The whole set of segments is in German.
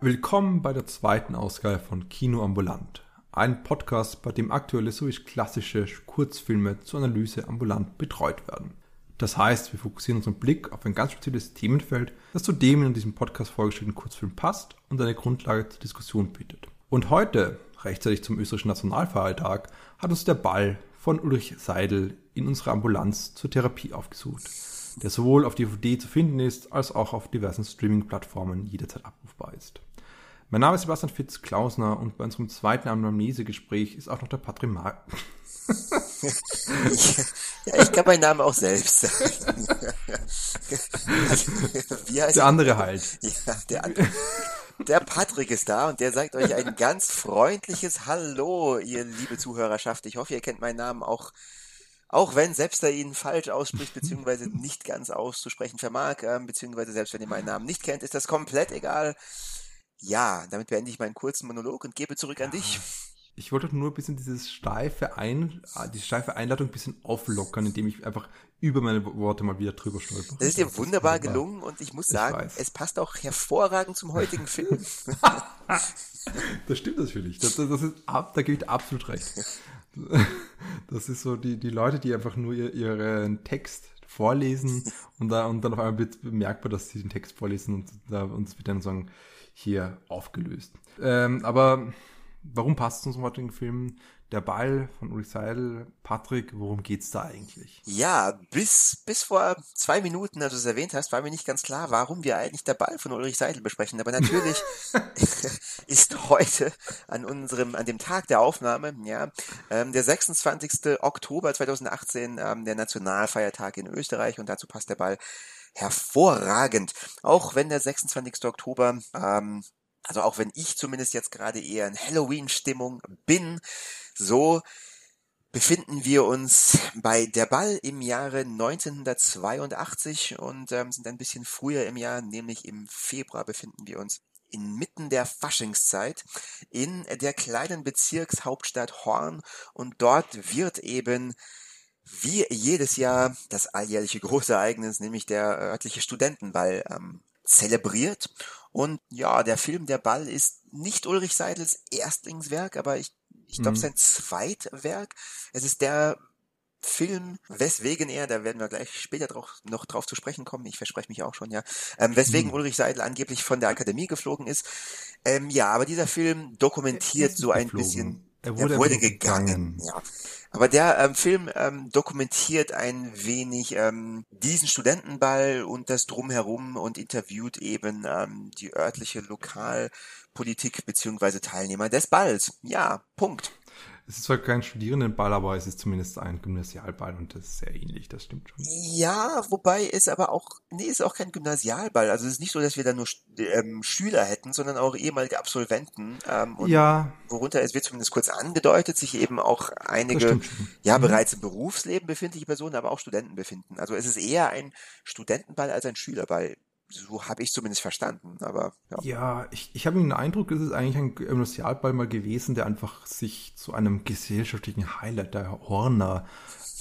Willkommen bei der zweiten Ausgabe von Kino Ambulant, ein Podcast, bei dem aktuelle sowie klassische Kurzfilme zur Analyse ambulant betreut werden. Das heißt, wir fokussieren unseren Blick auf ein ganz spezielles Themenfeld, das zu dem in diesem Podcast vorgestellten Kurzfilm passt und eine Grundlage zur Diskussion bietet. Und heute, rechtzeitig zum österreichischen Nationalfeiertag, hat uns der Ball von Ulrich Seidel in unserer Ambulanz zur Therapie aufgesucht, der sowohl auf DVD zu finden ist, als auch auf diversen Streaming-Plattformen jederzeit abrufbar ist. Mein Name ist Sebastian Fitz-Klausner und bei unserem zweiten Anamnese-Gespräch ist auch noch der Patrick Mark. ja, ich kann meinen Namen auch selbst sagen. der andere halt. Ja, der andere. Der Patrick ist da und der sagt euch ein ganz freundliches Hallo, ihr liebe Zuhörerschaft. Ich hoffe, ihr kennt meinen Namen auch, auch wenn selbst er ihn falsch ausspricht, beziehungsweise nicht ganz auszusprechen vermag, äh, beziehungsweise selbst wenn ihr meinen Namen nicht kennt, ist das komplett egal. Ja, damit beende ich meinen kurzen Monolog und gebe zurück an dich. Ich wollte nur ein bisschen dieses steife Ein, die steife Einladung ein bisschen auflockern, indem ich einfach über meine Worte mal wieder drüber stolper. Das ist dir wunderbar gelungen und ich muss sagen, ich es passt auch hervorragend zum heutigen Film. das stimmt natürlich. Das, das ist, da gebe ich absolut recht. Das ist so die, die Leute, die einfach nur ihr, ihren Text vorlesen und, da, und dann auf einmal wird bemerkbar, dass sie den Text vorlesen und da uns wird dann sagen, hier aufgelöst. Ähm, aber warum passt es zum heutigen Film? Der Ball von Ulrich Seidel. Patrick, worum geht's da eigentlich? Ja, bis, bis vor zwei Minuten, als du es erwähnt hast, war mir nicht ganz klar, warum wir eigentlich der Ball von Ulrich Seidel besprechen. Aber natürlich ist heute an unserem, an dem Tag der Aufnahme, ja, ähm, der 26. Oktober 2018, ähm, der Nationalfeiertag in Österreich und dazu passt der Ball hervorragend. Auch wenn der 26. Oktober, ähm, also auch wenn ich zumindest jetzt gerade eher in Halloween-Stimmung bin, so befinden wir uns bei Der Ball im Jahre 1982 und ähm, sind ein bisschen früher im Jahr, nämlich im Februar befinden wir uns inmitten der Faschingszeit in der kleinen Bezirkshauptstadt Horn und dort wird eben wie jedes Jahr das alljährliche große Ereignis, nämlich der örtliche Studentenball, ähm, zelebriert. Und ja, der Film Der Ball ist nicht Ulrich Seidels Erstlingswerk, aber ich, ich glaube, mhm. sein Zweitwerk. Es ist der Film, weswegen er, da werden wir gleich später drauf, noch drauf zu sprechen kommen, ich verspreche mich auch schon, ja, ähm, weswegen mhm. Ulrich Seidel angeblich von der Akademie geflogen ist. Ähm, ja, aber dieser Film dokumentiert so ein geflogen. bisschen. Er wurde, er wurde gegangen. gegangen. Ja. Aber der ähm, Film ähm, dokumentiert ein wenig ähm, diesen Studentenball und das drumherum und interviewt eben ähm, die örtliche Lokalpolitik beziehungsweise Teilnehmer des Balls. Ja, Punkt. Es ist zwar kein Studierendenball, aber es ist zumindest ein Gymnasialball und das ist sehr ähnlich, das stimmt schon. Ja, wobei es aber auch, nee, ist auch kein Gymnasialball. Also es ist nicht so, dass wir da nur ähm, Schüler hätten, sondern auch ehemalige Absolventen. Ähm, und ja. Worunter, es wird zumindest kurz angedeutet, sich eben auch einige, ja, mhm. bereits im Berufsleben befindliche Personen, aber auch Studenten befinden. Also es ist eher ein Studentenball als ein Schülerball so habe ich zumindest verstanden. Aber ja, ja ich, ich habe den Eindruck, es ist eigentlich ein Gymnasialball mal gewesen, der einfach sich zu einem gesellschaftlichen Highlight der Horner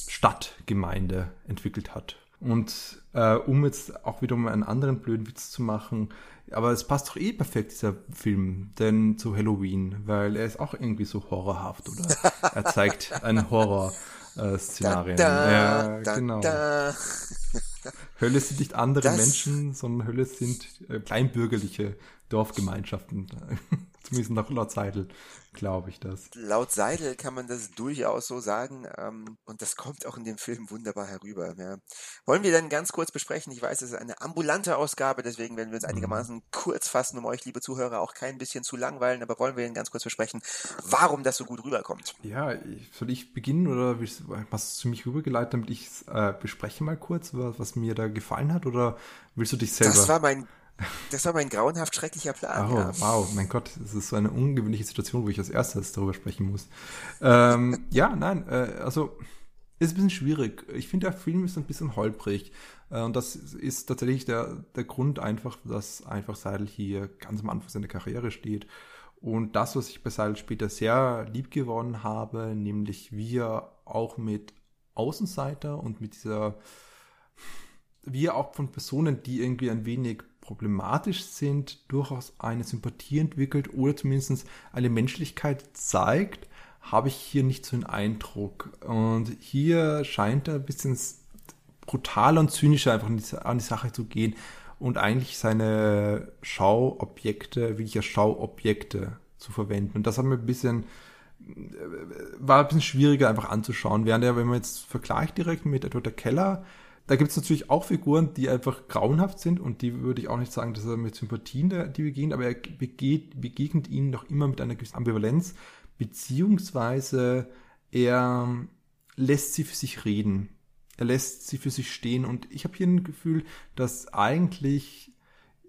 Stadtgemeinde entwickelt hat. Und äh, um jetzt auch wieder mal einen anderen blöden Witz zu machen, aber es passt doch eh perfekt, dieser Film, denn zu Halloween, weil er ist auch irgendwie so horrorhaft, oder? er zeigt ein Horror-Szenarien. Äh, ja, genau. Da. Hölle sind nicht andere das, Menschen, sondern Hölle sind äh, kleinbürgerliche Dorfgemeinschaften. Zumindest nach laut Seidel glaube ich das. Laut Seidel kann man das durchaus so sagen ähm, und das kommt auch in dem Film wunderbar herüber. Ja. Wollen wir dann ganz kurz besprechen? Ich weiß, es ist eine ambulante Ausgabe, deswegen werden wir uns mhm. einigermaßen kurz fassen, um euch, liebe Zuhörer, auch kein bisschen zu langweilen, aber wollen wir dann ganz kurz besprechen, warum das so gut rüberkommt. Ja, soll ich beginnen oder was zu mich rübergeleitet, damit ich äh, bespreche mal kurz, was, was mir da gefallen hat oder willst du dich selber? Das war mein das war mein grauenhaft schrecklicher Plan. Oh, ja. wow, mein Gott, das ist so eine ungewöhnliche Situation, wo ich als erstes darüber sprechen muss. Ähm, ja, nein, äh, also ist ein bisschen schwierig. Ich finde, der Film ist ein bisschen holprig. Äh, und das ist tatsächlich der, der Grund einfach, dass einfach Seidel hier ganz am Anfang seiner Karriere steht. Und das, was ich bei Seidel später sehr lieb gewonnen habe, nämlich wie er auch mit Außenseiter und mit dieser, wie er auch von Personen, die irgendwie ein wenig problematisch sind, durchaus eine Sympathie entwickelt oder zumindest eine Menschlichkeit zeigt, habe ich hier nicht so einen Eindruck. Und hier scheint er ein bisschen brutaler und zynischer einfach an die, Sache zu gehen und eigentlich seine Schauobjekte, wirklich als Schauobjekte zu verwenden. Und das hat mir ein bisschen, war ein bisschen schwieriger einfach anzuschauen. Während er, wenn man jetzt vergleicht direkt mit Edward Keller, da gibt es natürlich auch Figuren, die einfach grauenhaft sind und die würde ich auch nicht sagen, dass er mit Sympathien die begegnet, aber er begeht, begegnet ihnen noch immer mit einer gewissen Ambivalenz, beziehungsweise er lässt sie für sich reden. Er lässt sie für sich stehen und ich habe hier ein Gefühl, dass eigentlich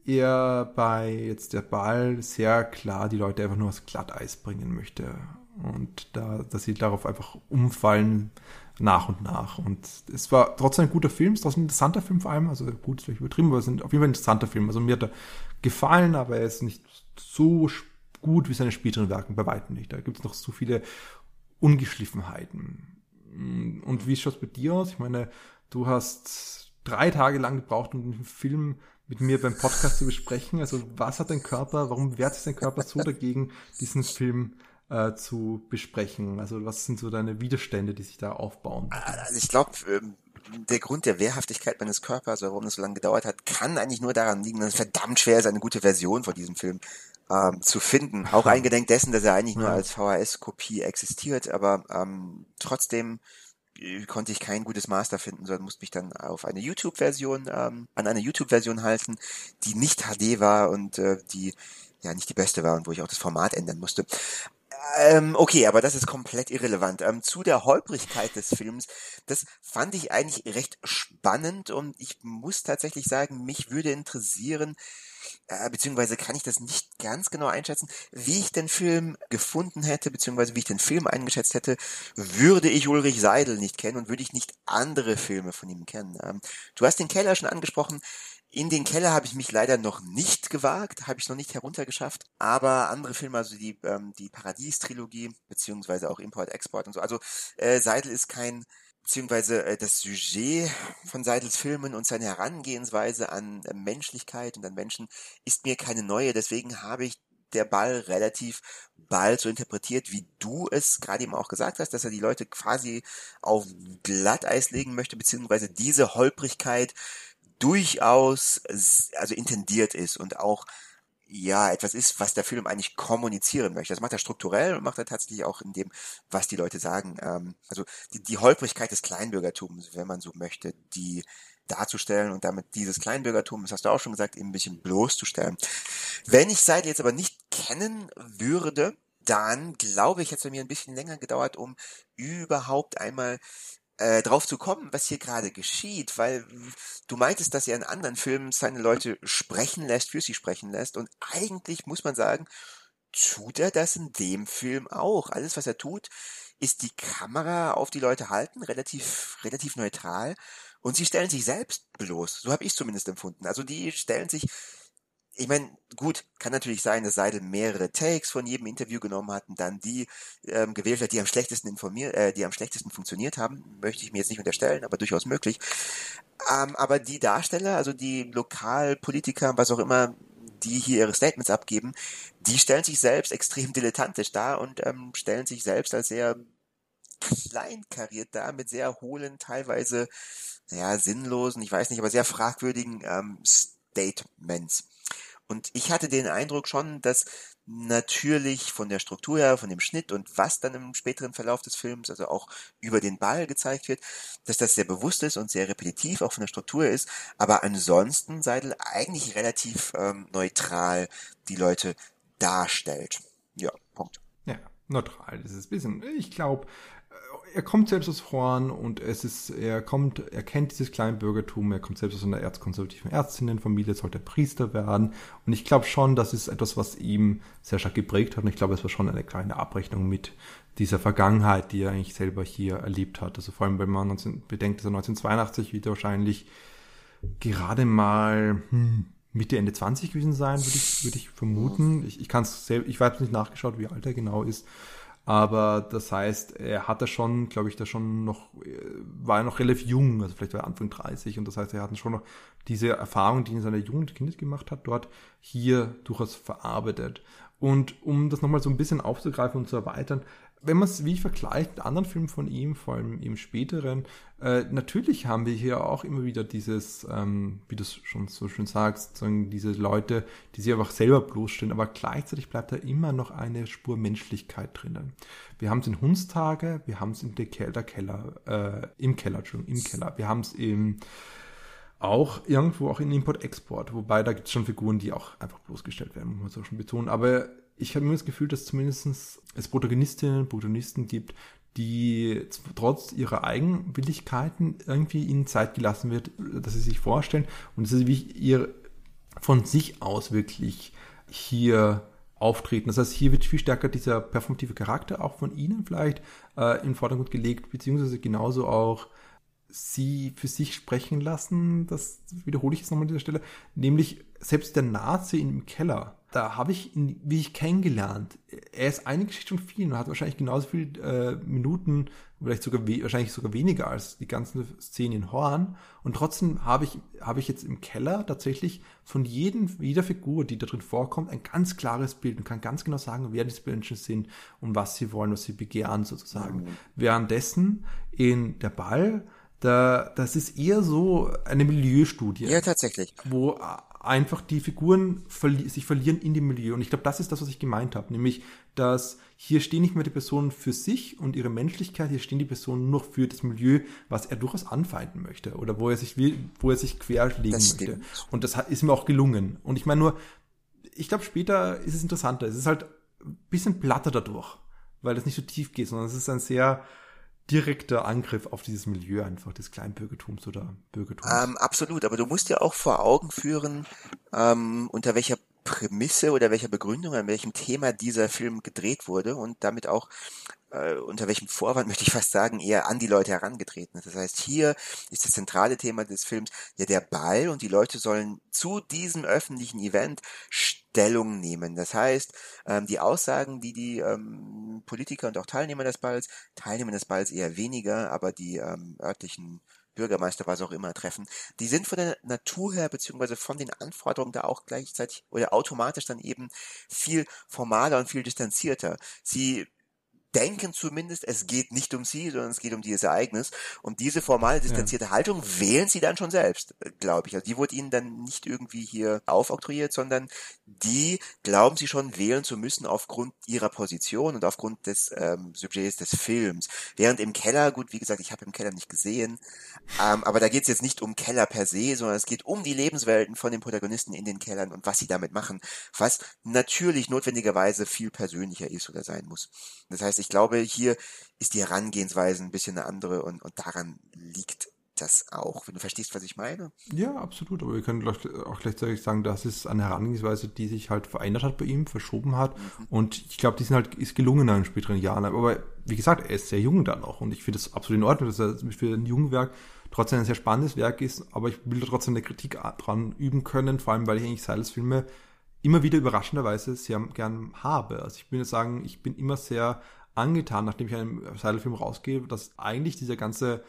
er bei jetzt der Ball sehr klar die Leute einfach nur aufs Glatteis bringen möchte und da, dass sie darauf einfach umfallen nach und nach. Und es war trotzdem ein guter Film, es ist trotzdem ein interessanter Film vor allem, also gut ist vielleicht übertrieben, aber es ist auf jeden Fall ein interessanter Film. Also mir hat er gefallen, aber er ist nicht so gut wie seine späteren Werke, bei weitem nicht. Da gibt es noch so viele Ungeschliffenheiten. Und wie schaut es bei dir aus? Ich meine, du hast drei Tage lang gebraucht, um den Film mit mir beim Podcast zu besprechen. Also was hat dein Körper, warum wehrt sich dein Körper so dagegen, diesen Film äh, zu besprechen? Also was sind so deine Widerstände, die sich da aufbauen? Also ich glaube, ähm, der Grund der Wehrhaftigkeit meines Körpers, warum das so lange gedauert hat, kann eigentlich nur daran liegen, dass es verdammt schwer ist, eine gute Version von diesem Film ähm, zu finden. Auch eingedenk dessen, dass er eigentlich nur als VHS-Kopie existiert, aber ähm, trotzdem äh, konnte ich kein gutes Master finden, sondern musste mich dann auf eine YouTube-Version, ähm, an eine YouTube-Version halten, die nicht HD war und äh, die ja nicht die beste war und wo ich auch das Format ändern musste. Ähm, okay, aber das ist komplett irrelevant. Ähm, zu der Holprigkeit des Films, das fand ich eigentlich recht spannend und ich muss tatsächlich sagen, mich würde interessieren, äh, beziehungsweise kann ich das nicht ganz genau einschätzen, wie ich den Film gefunden hätte, beziehungsweise wie ich den Film eingeschätzt hätte, würde ich Ulrich Seidel nicht kennen und würde ich nicht andere Filme von ihm kennen. Ähm, du hast den Keller schon angesprochen. In den Keller habe ich mich leider noch nicht gewagt, habe ich noch nicht heruntergeschafft. Aber andere Filme, also die, ähm, die Paradies-Trilogie, beziehungsweise auch Import-Export und so. Also äh, Seidel ist kein beziehungsweise äh, das Sujet von Seidels Filmen und seine Herangehensweise an äh, Menschlichkeit und an Menschen ist mir keine neue. Deswegen habe ich der Ball relativ bald so interpretiert, wie du es gerade eben auch gesagt hast, dass er die Leute quasi auf Glatteis legen möchte, beziehungsweise diese Holprigkeit durchaus also intendiert ist und auch ja etwas ist, was der Film eigentlich kommunizieren möchte. Das macht er strukturell und macht er tatsächlich auch in dem, was die Leute sagen. Ähm, also die, die Holprigkeit des Kleinbürgertums, wenn man so möchte, die darzustellen und damit dieses Kleinbürgertum, das hast du auch schon gesagt, eben ein bisschen bloßzustellen. Wenn ich Seidel jetzt aber nicht kennen würde, dann glaube ich, hätte es mir ein bisschen länger gedauert, um überhaupt einmal äh, drauf zu kommen, was hier gerade geschieht, weil du meintest, dass er in anderen Filmen seine Leute sprechen lässt, für sie sprechen lässt und eigentlich muss man sagen, tut er das in dem Film auch. Alles, was er tut, ist die Kamera auf die Leute halten, relativ, relativ neutral und sie stellen sich selbst bloß. So habe ich zumindest empfunden. Also die stellen sich ich meine, gut, kann natürlich sein, dass Seidel mehrere Takes von jedem Interview genommen hat und dann die ähm, gewählt hat, die am schlechtesten informiert, äh, die am schlechtesten funktioniert haben. Möchte ich mir jetzt nicht unterstellen, aber durchaus möglich. Ähm, aber die Darsteller, also die Lokalpolitiker, was auch immer, die hier ihre Statements abgeben, die stellen sich selbst extrem dilettantisch dar und ähm, stellen sich selbst als sehr kleinkariert dar, mit sehr hohlen, teilweise, ja, sinnlosen, ich weiß nicht, aber sehr fragwürdigen ähm, Statements. Und ich hatte den Eindruck schon, dass natürlich von der Struktur her, von dem Schnitt und was dann im späteren Verlauf des Films, also auch über den Ball gezeigt wird, dass das sehr bewusst ist und sehr repetitiv auch von der Struktur ist, aber ansonsten Seidel eigentlich relativ ähm, neutral die Leute darstellt. Ja, Punkt. Ja, neutral. Ist ein bisschen, ich glaube, er kommt selbst aus Horn und es ist, er kommt, er kennt dieses Kleinbürgertum, er kommt selbst aus einer erzkonservativen Ärztinnenfamilie, sollte Priester werden. Und ich glaube schon, das ist etwas, was ihm sehr stark geprägt hat. Und ich glaube, es war schon eine kleine Abrechnung mit dieser Vergangenheit, die er eigentlich selber hier erlebt hat. Also vor allem, wenn man 19, bedenkt, dass er 1982 wieder wahrscheinlich gerade mal hm, Mitte, Ende 20 gewesen sein, würde ich, würde ich vermuten. Ich, ich kann es selbst, ich weiß nicht nachgeschaut, wie alt er genau ist. Aber das heißt, er hatte schon, glaube ich, da schon noch, war er noch relativ jung, also vielleicht war er Anfang 30 und das heißt, er hat schon noch diese Erfahrung, die er in seiner Jugend Kindes gemacht hat, dort hier durchaus verarbeitet. Und um das nochmal so ein bisschen aufzugreifen und zu erweitern, wenn man es wie ich vergleicht mit anderen Filmen von ihm, vor allem im späteren, äh, natürlich haben wir hier auch immer wieder dieses, ähm, wie du es schon so schön sagst, sagen, diese Leute, die sich einfach selber bloßstellen, aber gleichzeitig bleibt da immer noch eine Spur Menschlichkeit drinnen. Wir haben es in Hundstage, wir haben es in der Keller, Keller äh, im Keller, Entschuldigung, im Keller, wir haben es im auch irgendwo auch in Import-Export, wobei da gibt es schon Figuren, die auch einfach bloßgestellt werden, muss man so schon betonen. Aber ich habe immer das Gefühl, dass zumindest es Protagonistinnen und Protagonisten gibt, die trotz ihrer Eigenwilligkeiten irgendwie ihnen Zeit gelassen wird, dass sie sich vorstellen und dass sie ihr von sich aus wirklich hier auftreten. Das heißt, hier wird viel stärker dieser performative Charakter auch von ihnen vielleicht äh, in den Vordergrund gelegt, beziehungsweise genauso auch sie für sich sprechen lassen. Das wiederhole ich jetzt nochmal an dieser Stelle. Nämlich selbst der Nazi im Keller da habe ich ihn, wie ich kennengelernt. Er ist eine Geschichte schon viel und hat wahrscheinlich genauso viele äh, Minuten, vielleicht sogar wahrscheinlich sogar weniger als die ganzen Szenen in Horn. Und trotzdem habe ich, habe ich jetzt im Keller tatsächlich von jedem, jeder Figur, die da drin vorkommt, ein ganz klares Bild und kann ganz genau sagen, wer diese Menschen sind und was sie wollen, was sie begehren sozusagen. Mhm. Währenddessen in der Ball, da, das ist eher so eine Milieustudie. Ja, tatsächlich. Wo einfach die Figuren verli sich verlieren in dem Milieu. Und ich glaube, das ist das, was ich gemeint habe. Nämlich, dass hier stehen nicht mehr die Personen für sich und ihre Menschlichkeit, hier stehen die Personen nur für das Milieu, was er durchaus anfeinden möchte oder wo er sich will, wo er sich querlegen möchte. Und das ist mir auch gelungen. Und ich meine nur, ich glaube, später ist es interessanter. Es ist halt ein bisschen platter dadurch, weil es nicht so tief geht, sondern es ist ein sehr, direkter Angriff auf dieses Milieu einfach des Kleinbürgertums oder Bürgertums. Ähm, absolut, aber du musst dir auch vor Augen führen, ähm, unter welcher Prämisse oder welcher Begründung, an welchem Thema dieser Film gedreht wurde und damit auch äh, unter welchem Vorwand möchte ich fast sagen, eher an die Leute herangetreten ist. Das heißt, hier ist das zentrale Thema des Films ja der Ball und die Leute sollen zu diesem öffentlichen Event Stellung nehmen. Das heißt, ähm, die Aussagen, die die ähm, Politiker und auch Teilnehmer des Balls, Teilnehmer des Balls eher weniger, aber die ähm, örtlichen Bürgermeister, was auch immer, treffen, die sind von der Natur her, beziehungsweise von den Anforderungen da auch gleichzeitig oder automatisch dann eben viel formaler und viel distanzierter. Sie denken zumindest, es geht nicht um sie, sondern es geht um dieses Ereignis. Und diese formale, distanzierte ja. Haltung wählen sie dann schon selbst, glaube ich. Also die wurde ihnen dann nicht irgendwie hier aufoktroyiert, sondern die glauben sie schon wählen zu müssen aufgrund ihrer Position und aufgrund des ähm, Subjekts des Films. Während im Keller, gut, wie gesagt, ich habe im Keller nicht gesehen, ähm, aber da geht es jetzt nicht um Keller per se, sondern es geht um die Lebenswelten von den Protagonisten in den Kellern und was sie damit machen, was natürlich notwendigerweise viel persönlicher ist oder sein muss. Das heißt, ich glaube, hier ist die Herangehensweise ein bisschen eine andere und, und daran liegt das auch, wenn du verstehst, was ich meine. Ja, absolut. Aber wir können auch gleichzeitig sagen, das ist eine Herangehensweise, die sich halt verändert hat bei ihm, verschoben hat. Mhm. Und ich glaube, die sind halt, ist gelungen in den späteren Jahren. Aber wie gesagt, er ist sehr jung dann noch. Und ich finde es absolut in Ordnung, dass er für ein junges Werk trotzdem ein sehr spannendes Werk ist. Aber ich will trotzdem eine Kritik dran üben können, vor allem, weil ich eigentlich Silas Filme immer wieder überraschenderweise sehr gern habe. Also ich will sagen, ich bin immer sehr angetan, nachdem ich einen Seidel-Film rausgehe, dass eigentlich dieser ganze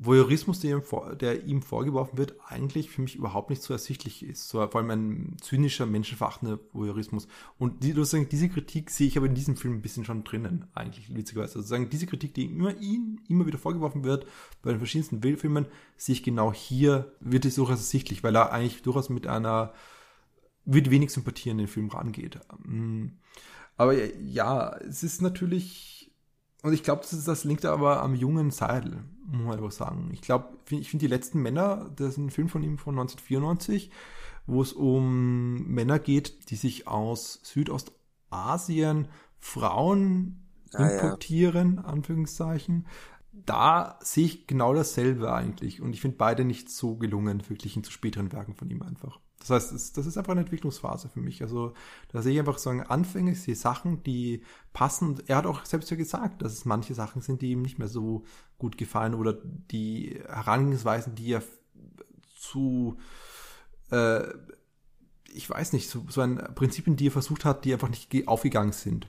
Voyeurismus, der ihm, vor, der ihm, vorgeworfen wird, eigentlich für mich überhaupt nicht so ersichtlich ist. So, vor allem ein zynischer, menschenverachtender Voyeurismus. Und die, sozusagen, diese Kritik sehe ich aber in diesem Film ein bisschen schon drinnen, eigentlich, witzigerweise. Also sozusagen, diese Kritik, die immer ihm immer wieder vorgeworfen wird, bei den verschiedensten Filmen, sehe ich genau hier, wird es durchaus ersichtlich, weil er eigentlich durchaus mit einer, mit wenig Sympathie an den Film rangeht. Aber ja, es ist natürlich, und ich glaube, das, das liegt aber am jungen Seidel, muss man einfach sagen. Ich glaube, ich finde die letzten Männer, das ist ein Film von ihm von 1994, wo es um Männer geht, die sich aus Südostasien Frauen ah, importieren, ja. Anführungszeichen. Da sehe ich genau dasselbe eigentlich. Und ich finde beide nicht so gelungen, wirklich in zu späteren Werken von ihm einfach. Das heißt, das ist einfach eine Entwicklungsphase für mich. Also da sehe ich einfach so Anfänge, ich sehe Sachen, die passen. Er hat auch selbst ja gesagt, dass es manche Sachen sind, die ihm nicht mehr so gut gefallen oder die Herangehensweisen, die er zu, äh, ich weiß nicht, so, so ein Prinzipien, die er versucht hat, die einfach nicht aufgegangen sind.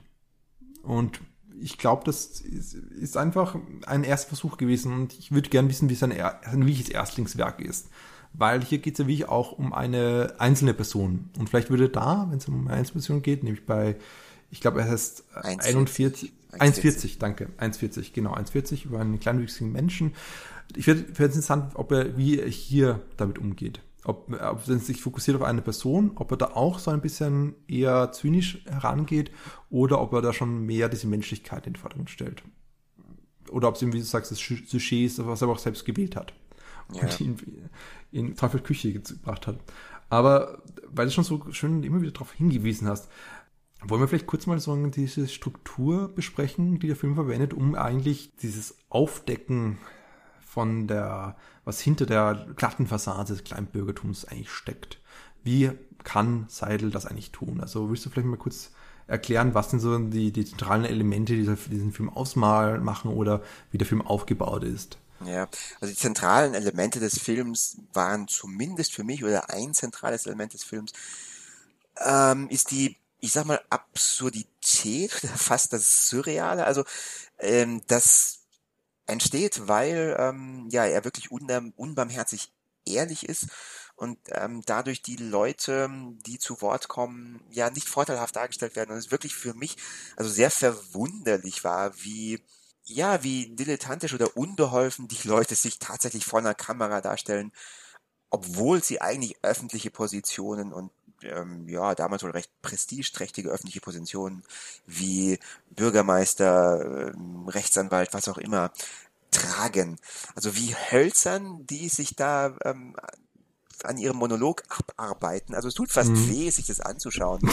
Und ich glaube, das ist, ist, einfach ein erster Versuch gewesen und ich würde gern wissen, wie sein, sein wirkliches Erstlingswerk ist weil hier geht es ja wirklich auch um eine einzelne Person. Und vielleicht würde da, wenn es um eine Einzelperson geht, nämlich bei, ich glaube, er heißt 41, 1,40, danke, 1,40, genau, 1,40 über einen kleinwüchsigen Menschen. Ich finde es interessant, ob er, wie er hier damit umgeht. Ob, ob er sich fokussiert auf eine Person, ob er da auch so ein bisschen eher zynisch herangeht oder ob er da schon mehr diese Menschlichkeit in den Vordergrund stellt. Oder ob es ihm, wie du sagst, das Sujet ist, was er auch selbst gewählt hat ja. und ihn in Teufel Küche gebracht hat. Aber weil du schon so schön immer wieder darauf hingewiesen hast, wollen wir vielleicht kurz mal so diese Struktur besprechen, die der Film verwendet, um eigentlich dieses Aufdecken von der, was hinter der glatten Fassade des Kleinbürgertums eigentlich steckt. Wie kann Seidel das eigentlich tun? Also willst du vielleicht mal kurz erklären, was denn so die, die zentralen Elemente, die diesen Film ausmachen oder wie der Film aufgebaut ist? Ja, also die zentralen Elemente des Films waren zumindest für mich oder ein zentrales Element des Films ähm, ist die, ich sag mal, Absurdität fast das Surreale. Also ähm, das entsteht, weil ähm, ja er wirklich unbarmherzig ehrlich ist und ähm, dadurch die Leute, die zu Wort kommen, ja nicht vorteilhaft dargestellt werden und es wirklich für mich also sehr verwunderlich war, wie ja, wie dilettantisch oder unbeholfen die Leute sich tatsächlich vor einer Kamera darstellen, obwohl sie eigentlich öffentliche Positionen und ähm, ja, damals wohl recht prestigeträchtige öffentliche Positionen wie Bürgermeister, ähm, Rechtsanwalt, was auch immer, tragen. Also wie hölzern die sich da ähm, an ihrem Monolog abarbeiten. Also es tut fast mhm. weh, sich das anzuschauen.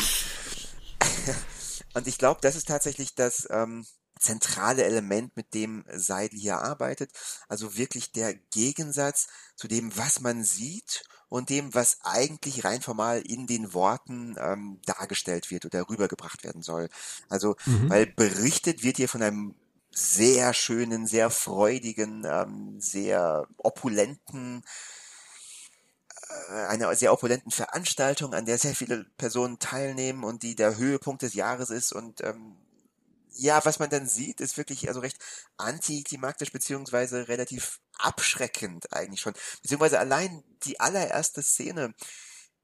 und ich glaube, das ist tatsächlich das, ähm, zentrale Element, mit dem Seidel hier arbeitet. Also wirklich der Gegensatz zu dem, was man sieht und dem, was eigentlich rein formal in den Worten ähm, dargestellt wird oder rübergebracht werden soll. Also, mhm. weil berichtet wird hier von einem sehr schönen, sehr freudigen, ähm, sehr opulenten, äh, einer sehr opulenten Veranstaltung, an der sehr viele Personen teilnehmen und die der Höhepunkt des Jahres ist und ähm, ja, was man dann sieht, ist wirklich also recht antiklimaktisch beziehungsweise relativ abschreckend eigentlich schon. Beziehungsweise allein die allererste Szene,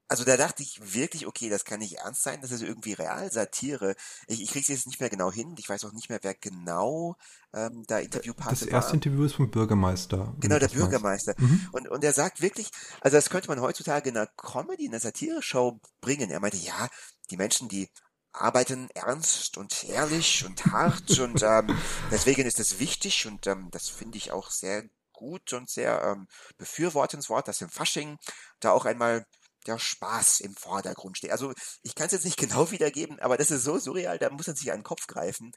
also da dachte ich wirklich, okay, das kann nicht ernst sein, das ist irgendwie Realsatire. Ich, ich kriege es jetzt nicht mehr genau hin, ich weiß auch nicht mehr, wer genau ähm, da Interviewpartner Das erste war. Interview ist vom Bürgermeister. Genau, der Bürgermeister. Mhm. Und, und er sagt wirklich, also das könnte man heutzutage in einer Comedy, in einer Satire-Show bringen. Er meinte, ja, die Menschen, die arbeiten ernst und ehrlich und hart und ähm, deswegen ist es wichtig und ähm, das finde ich auch sehr gut und sehr ähm, befürwortenswert, dass im Fasching da auch einmal der Spaß im Vordergrund steht. Also ich kann es jetzt nicht genau wiedergeben, aber das ist so surreal, da muss man sich an den Kopf greifen.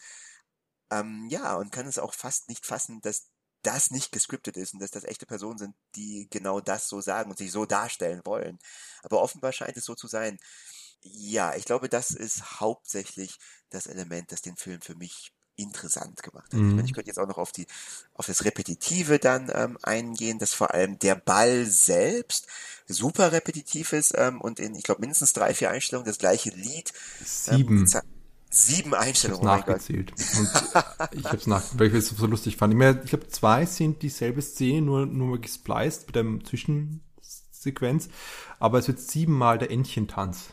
Ähm, ja, und kann es auch fast nicht fassen, dass das nicht gescriptet ist und dass das echte Personen sind, die genau das so sagen und sich so darstellen wollen. Aber offenbar scheint es so zu sein. Ja, ich glaube, das ist hauptsächlich das Element, das den Film für mich interessant gemacht hat. Mhm. Ich, meine, ich könnte jetzt auch noch auf die auf das Repetitive dann ähm, eingehen, dass vor allem der Ball selbst super repetitiv ist ähm, und in, ich glaube, mindestens drei, vier Einstellungen das gleiche Lied. Sieben. Ähm, sieben Einstellungen. Ich habe oh nachgezählt. Und ich habe es nach, weil ich es so lustig fand. Ich, ich glaube, zwei sind dieselbe Szene, nur, nur gespliced mit einem Zwischen Sequenz, aber es wird siebenmal der Entchentanz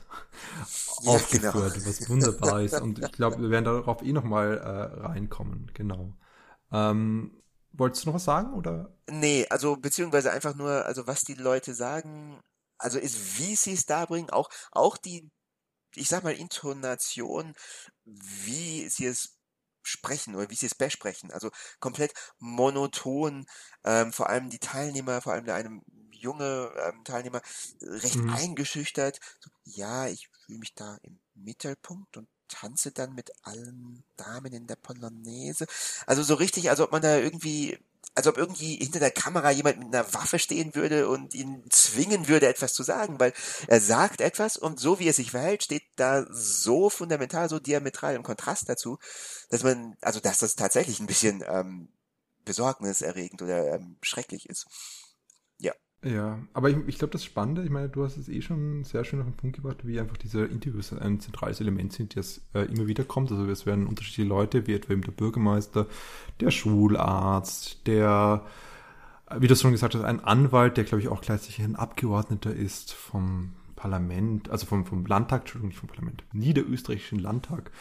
aufgeführt, genau. was wunderbar ist. Und ich glaube, wir werden darauf eh nochmal äh, reinkommen, genau. Ähm, wolltest du noch was sagen, oder? Nee, also beziehungsweise einfach nur, also was die Leute sagen, also ist, wie sie es da bringen, auch, auch die, ich sag mal, Intonation, wie sie es sprechen oder wie sie es besprechen. Also komplett monoton, ähm, vor allem die Teilnehmer, vor allem der eine junge ähm, Teilnehmer recht mhm. eingeschüchtert. So, ja, ich fühle mich da im Mittelpunkt und tanze dann mit allen Damen in der Polonaise. Also so richtig, also ob man da irgendwie, also ob irgendwie hinter der Kamera jemand mit einer Waffe stehen würde und ihn zwingen würde, etwas zu sagen, weil er sagt etwas und so wie er sich verhält, steht da so fundamental, so diametral im Kontrast dazu, dass man, also dass das tatsächlich ein bisschen ähm, besorgniserregend oder ähm, schrecklich ist. Ja, aber ich, ich glaube, das Spannende, ich meine, du hast es eh schon sehr schön auf den Punkt gebracht, wie einfach diese Interviews ein zentrales Element sind, das äh, immer wieder kommt. Also es werden unterschiedliche Leute, wie etwa eben der Bürgermeister, der Schularzt, der, wie du schon gesagt hast, ein Anwalt, der glaube ich auch gleichzeitig ein Abgeordneter ist vom Parlament, also vom, vom Landtag, Entschuldigung, nicht vom Parlament, niederösterreichischen Landtag.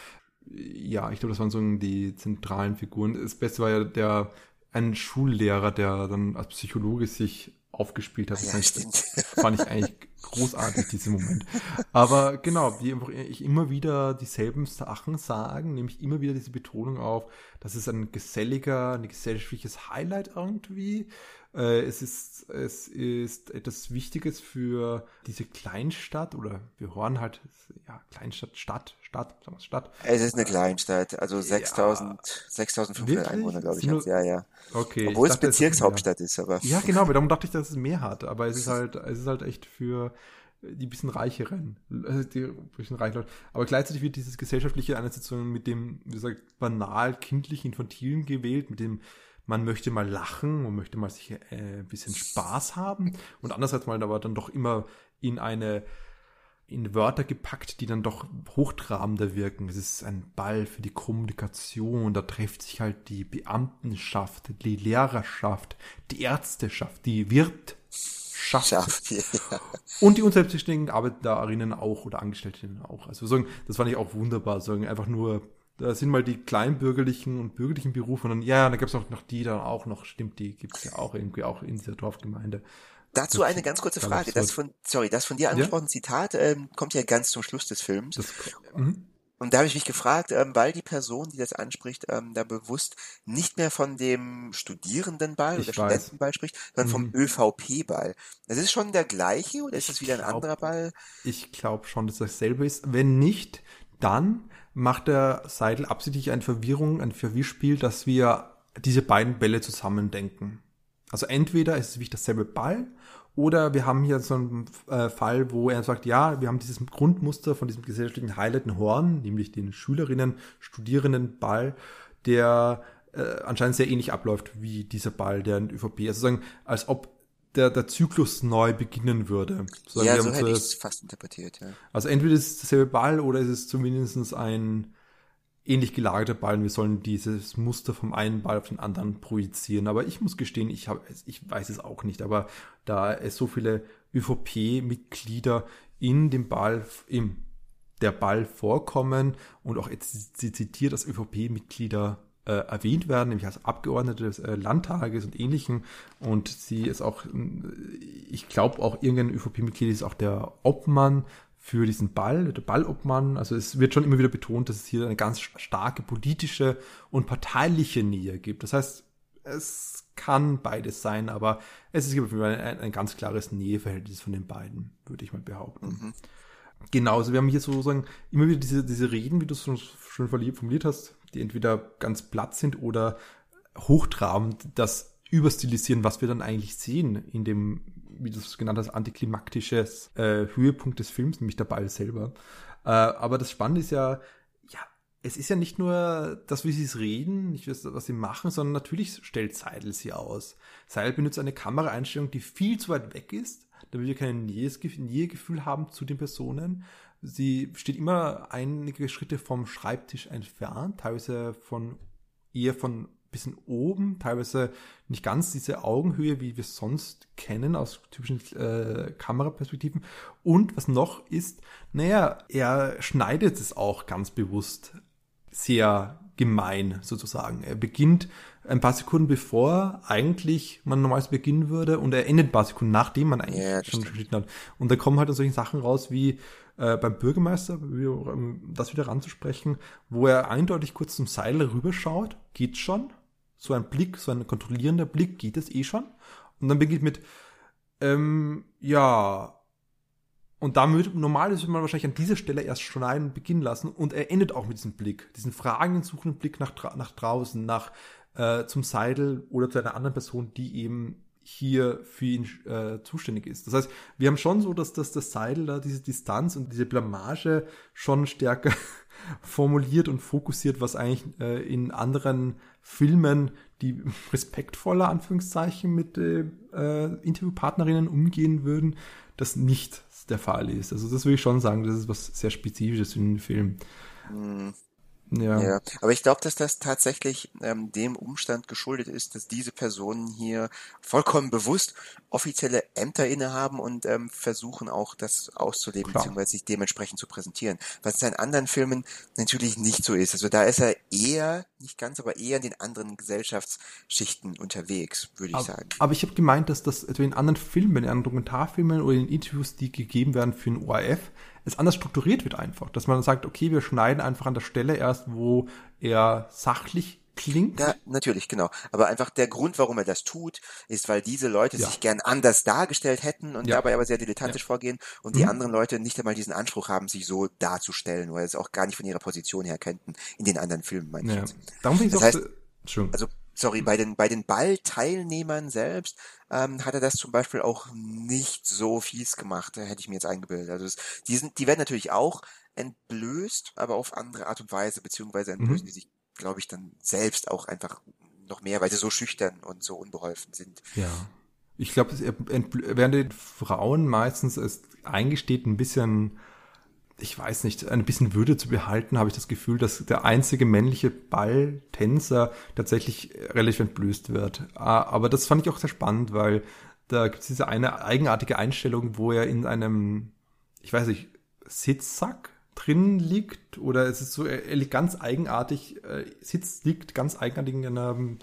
Ja, ich glaube, das waren so die zentralen Figuren. Das Beste war ja der, ein Schullehrer, der dann als Psychologe sich aufgespielt hat. Das, ja, fand, ich, fand ich eigentlich großartig, diesen Moment. Aber genau, wie einfach ich immer wieder dieselben Sachen sagen, nämlich immer wieder diese Betonung auf, das ist ein geselliger, ein gesellschaftliches Highlight irgendwie. Äh, es ist, es ist etwas Wichtiges für diese Kleinstadt oder wir hören halt, ja, Kleinstadt, Stadt, Stadt, sagen wir Stadt. Es ist eine Kleinstadt, also 6000, ja, 6500 Einwohner, glaube ich, nur, ja, ja. Okay. Obwohl es Bezirkshauptstadt ist, aber. Ja, genau, darum dachte ich, dass es mehr hat, aber es ist halt, es ist halt echt für, die bisschen reicheren, äh, die bisschen reichen Aber gleichzeitig wird dieses gesellschaftliche Einsetzung mit dem, wie gesagt, banal kindlich infantilen gewählt, mit dem man möchte mal lachen, man möchte mal sich äh, ein bisschen Spaß haben und andererseits mal aber dann doch immer in eine in Wörter gepackt, die dann doch hochtrabender wirken. Es ist ein Ball für die Kommunikation, da trifft sich halt die Beamtenschaft, die Lehrerschaft, die Ärzteschaft, die Wirtschaft. Schaft, ja. Und die unselbstständigen Arbeiterinnen auch oder Angestellten auch. Also sagen, das fand ich auch wunderbar. Sagen einfach nur da sind mal die kleinbürgerlichen und bürgerlichen Berufe und dann, ja, da gab es auch noch die dann auch noch, stimmt, die gibt es ja auch irgendwie auch in dieser Dorfgemeinde. Dazu eine ganz kurze Frage. Das von, sorry, das von dir angesprochene ja? Zitat ähm, kommt ja ganz zum Schluss des Films. Das, mhm. Und da habe ich mich gefragt, ähm, weil die Person, die das anspricht, ähm, da bewusst nicht mehr von dem Studierendenball oder Studentenball spricht, sondern mhm. vom ÖVP-Ball. Das ist schon der gleiche oder ist das wieder glaub, ein anderer Ball? Ich glaube schon, dass das dasselbe ist. Wenn nicht, dann macht der Seidel absichtlich eine Verwirrung, ein Verwirrspiel, dass wir diese beiden Bälle zusammen denken. Also entweder ist es wirklich dasselbe Ball oder wir haben hier so einen äh, Fall, wo er sagt, ja, wir haben dieses Grundmuster von diesem gesellschaftlichen Highlight in Horn, nämlich den Schülerinnen, Studierenden Ball, der äh, anscheinend sehr ähnlich abläuft wie dieser Ball der in ÖVP. Also sagen, als ob der, der Zyklus neu beginnen würde. So, ja, so hätte ich es fast interpretiert, ja. Also entweder ist es derselbe Ball oder ist es zumindest ein ähnlich gelagerter Ball und wir sollen dieses Muster vom einen Ball auf den anderen projizieren. Aber ich muss gestehen, ich, hab, ich weiß es auch nicht. Aber da es so viele ÖVP-Mitglieder in dem Ball, im der Ball vorkommen und auch jetzt zitiert als ÖVP-Mitglieder äh, erwähnt werden, nämlich als Abgeordnete des äh, Landtages und ähnlichen. Und sie ist auch, ich glaube auch irgendein ÖVP-Mitglied ist auch der Obmann für diesen Ball, der Ballobmann. Also es wird schon immer wieder betont, dass es hier eine ganz starke politische und parteiliche Nähe gibt. Das heißt, es kann beides sein, aber es ist ein, ein, ganz klares Näheverhältnis von den beiden, würde ich mal behaupten. Mhm. Genau, also wir haben hier sozusagen immer wieder diese, diese Reden, wie du es schon, schon formuliert hast, die entweder ganz platt sind oder hochtrabend das überstilisieren, was wir dann eigentlich sehen in dem, wie du es genannt hast, antiklimaktisches äh, Höhepunkt des Films, nämlich der Ball selber. Äh, aber das Spannende ist ja, ja, es ist ja nicht nur das, wie sie es reden, nicht das, was sie machen, sondern natürlich stellt Seidel sie aus. Seidel benutzt eine Kameraeinstellung, die viel zu weit weg ist, damit wir kein Nähegefühl haben zu den Personen. Sie steht immer einige Schritte vom Schreibtisch entfernt, teilweise von eher von bisschen oben, teilweise nicht ganz diese Augenhöhe, wie wir es sonst kennen aus typischen äh, Kameraperspektiven. Und was noch ist, naja, er schneidet es auch ganz bewusst sehr gemein sozusagen. Er beginnt ein paar Sekunden bevor eigentlich man normalerweise beginnen würde und er endet ein paar Sekunden nachdem man eigentlich ja, schon geschnitten hat. Und da kommen halt solche Sachen raus wie äh, beim Bürgermeister, das wieder ranzusprechen, wo er eindeutig kurz zum Seil rüberschaut, geht schon. So ein Blick, so ein kontrollierender Blick geht es eh schon. Und dann beginnt mit, ähm, ja, Und damit, normalerweise würde man wahrscheinlich an dieser Stelle erst schneiden beginnen lassen und er endet auch mit diesem Blick, diesen fragenden, suchenden Blick nach, nach draußen, nach äh, zum Seidel oder zu einer anderen Person, die eben hier für ihn äh, zuständig ist. Das heißt, wir haben schon so, dass, dass das Seidel da diese Distanz und diese Blamage schon stärker formuliert und fokussiert, was eigentlich äh, in anderen Filmen, die respektvoller Anführungszeichen mit äh, äh, Interviewpartnerinnen umgehen würden, das nicht der Fall ist. Also das würde ich schon sagen, das ist was sehr Spezifisches für den Film. Mhm. Ja. ja. aber ich glaube, dass das tatsächlich ähm, dem Umstand geschuldet ist, dass diese Personen hier vollkommen bewusst offizielle Ämter innehaben und ähm, versuchen auch das auszuleben, Klar. beziehungsweise sich dementsprechend zu präsentieren. Was in anderen Filmen natürlich nicht so ist. Also da ist er eher, nicht ganz, aber eher in den anderen Gesellschaftsschichten unterwegs, würde ich aber, sagen. Aber ich habe gemeint, dass das etwa in anderen Filmen, in anderen Dokumentarfilmen oder in Interviews, die gegeben werden für den ORF, es anders strukturiert wird einfach. Dass man sagt, okay, wir schneiden einfach an der Stelle erst, wo er sachlich klingt. Ja, natürlich, genau. Aber einfach der Grund, warum er das tut, ist, weil diese Leute ja. sich gern anders dargestellt hätten und ja. dabei aber sehr dilettantisch ja. vorgehen und mhm. die anderen Leute nicht einmal diesen Anspruch haben, sich so darzustellen oder es auch gar nicht von ihrer Position her könnten in den anderen Filmen, meine ich jetzt. Darum finde ich das heißt, also sorry, bei den, bei den Ballteilnehmern selbst ähm, hat er das zum Beispiel auch nicht so fies gemacht, hätte ich mir jetzt eingebildet. Also es, die, sind, die werden natürlich auch entblößt, aber auf andere Art und Weise, beziehungsweise entblößen mhm. die sich, glaube ich, dann selbst auch einfach noch mehr, weil sie so schüchtern und so unbeholfen sind. Ja. Ich glaube, während die Frauen meistens es eingesteht, ein bisschen ich weiß nicht, ein bisschen Würde zu behalten, habe ich das Gefühl, dass der einzige männliche Balltänzer tatsächlich relativ entblößt wird. Ah, aber das fand ich auch sehr spannend, weil da gibt es diese eine eigenartige Einstellung, wo er in einem, ich weiß nicht, Sitzsack drin liegt oder es ist so, er ganz eigenartig, äh, sitzt, liegt ganz eigenartig in einem